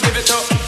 give it up.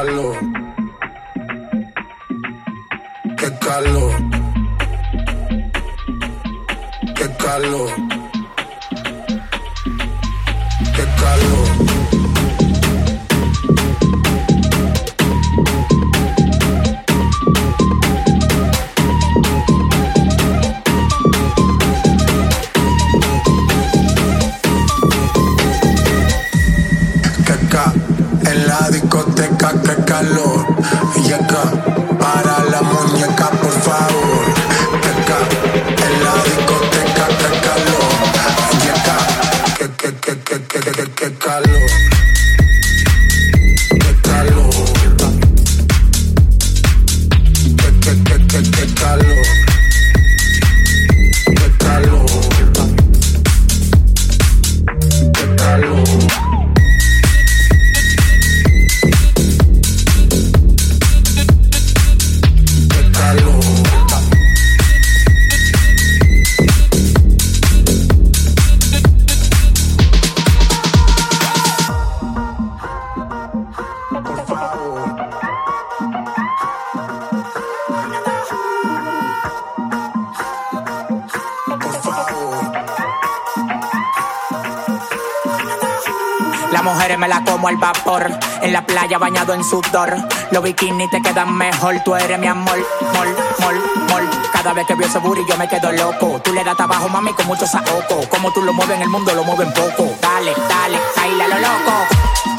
calor. Qué calor. Qué calor. Bañado en sudor. Los bikinis te quedan mejor, tú eres mi amor, mol, mol, mol. Cada vez que veo ese booty yo me quedo loco. Tú le das trabajo, mami, con mucho saoco. Como tú lo mueves en el mundo, lo mueven poco. Dale, dale, baila lo loco.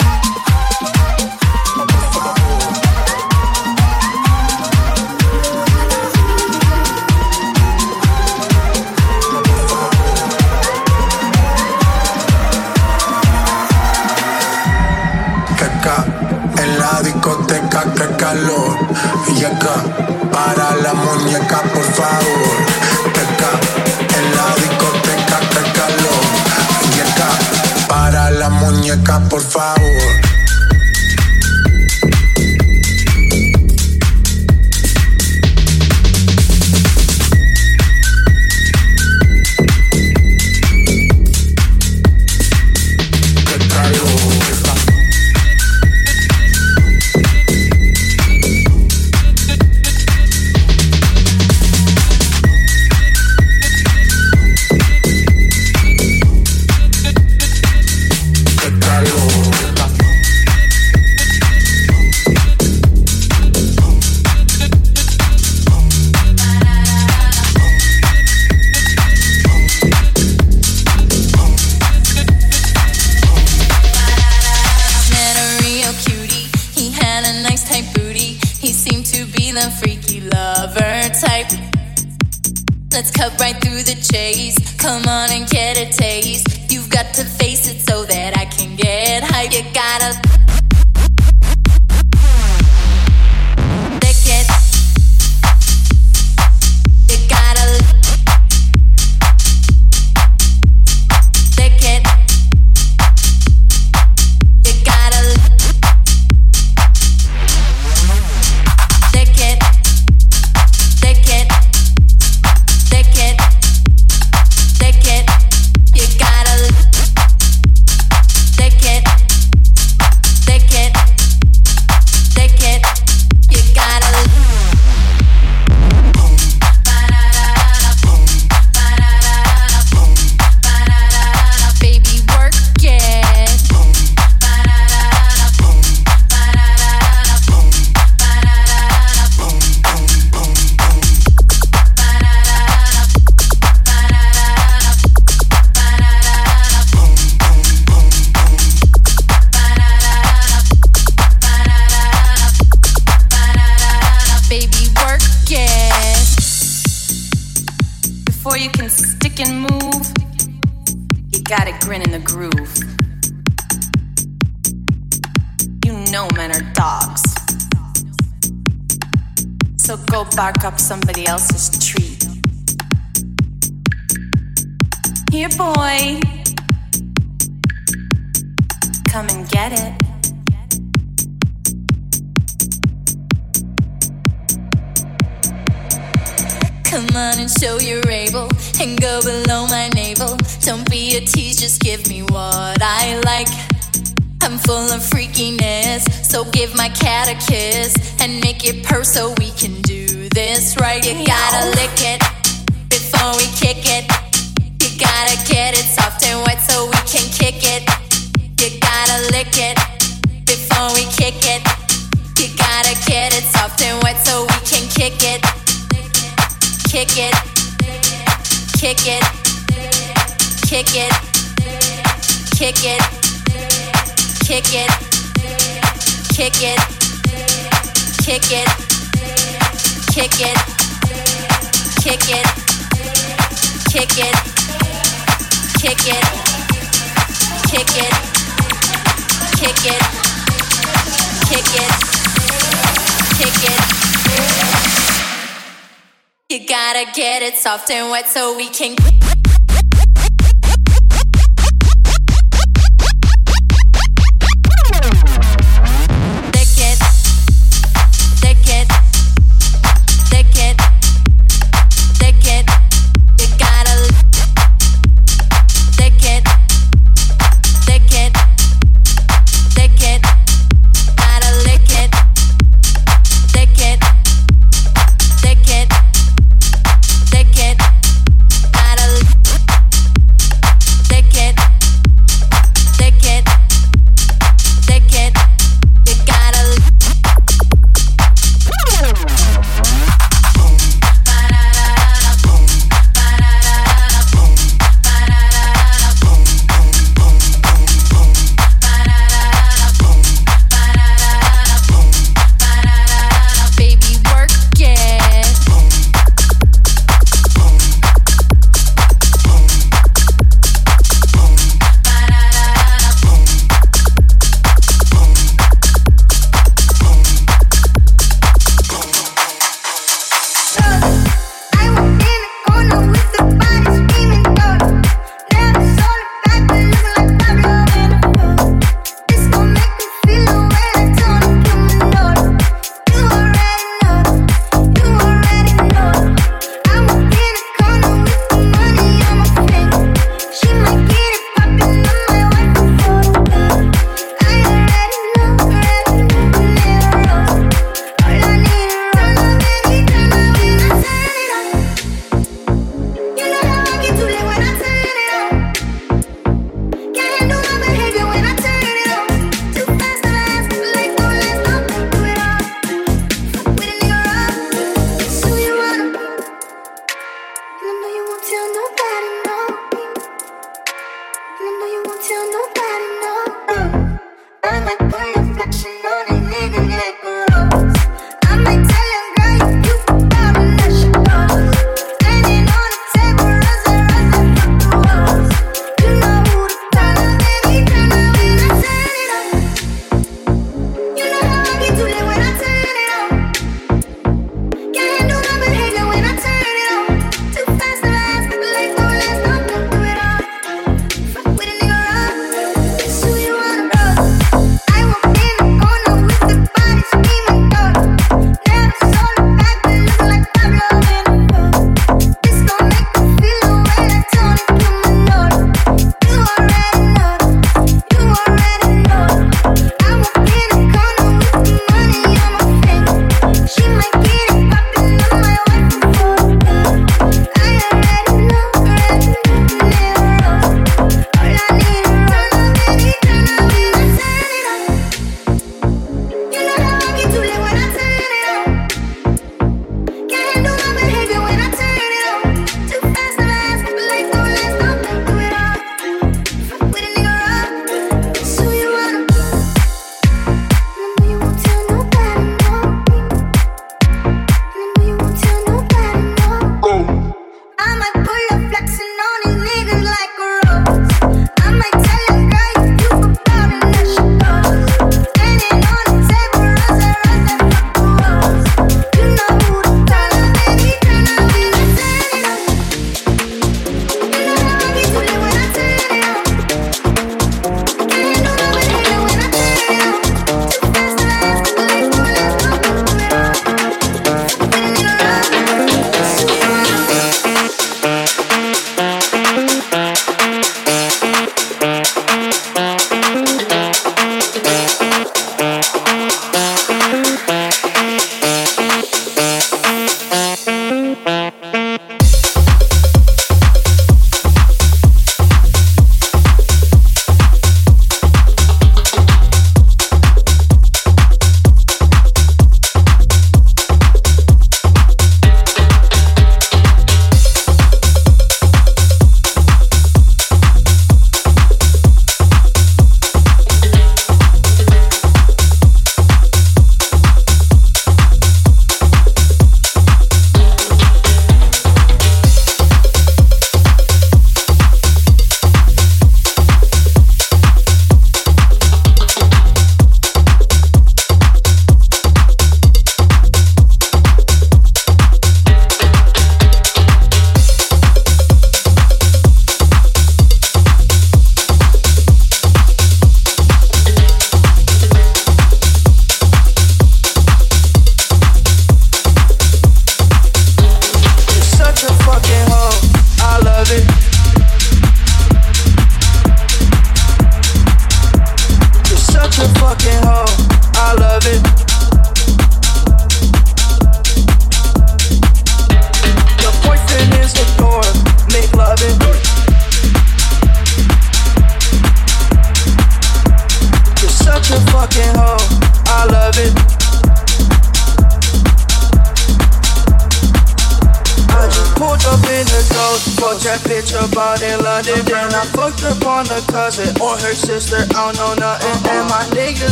freaky lover type. Let's cut right through the chase. Come on and get a taste. You've got to face it so that I can get hype. You gotta. So go bark up somebody else's tree. Here, boy. Come and get it. Come on and show you're able and go below my navel. Don't be a tease, just give me what I like. I'm full of freakiness, so give my cat a kiss and make it purr so we can do this right. You gotta lick it before we kick it. You gotta get it soft and wet so we can kick it. You gotta lick it before we kick it. You gotta get it soft and wet so we can kick it kick it, kick it, kick it, kick it, kick it, kick it, kick it, kick it, kick it, kick it, kick it, kick it, kick it, kick it, kick it. You gotta get it soft and wet so we can.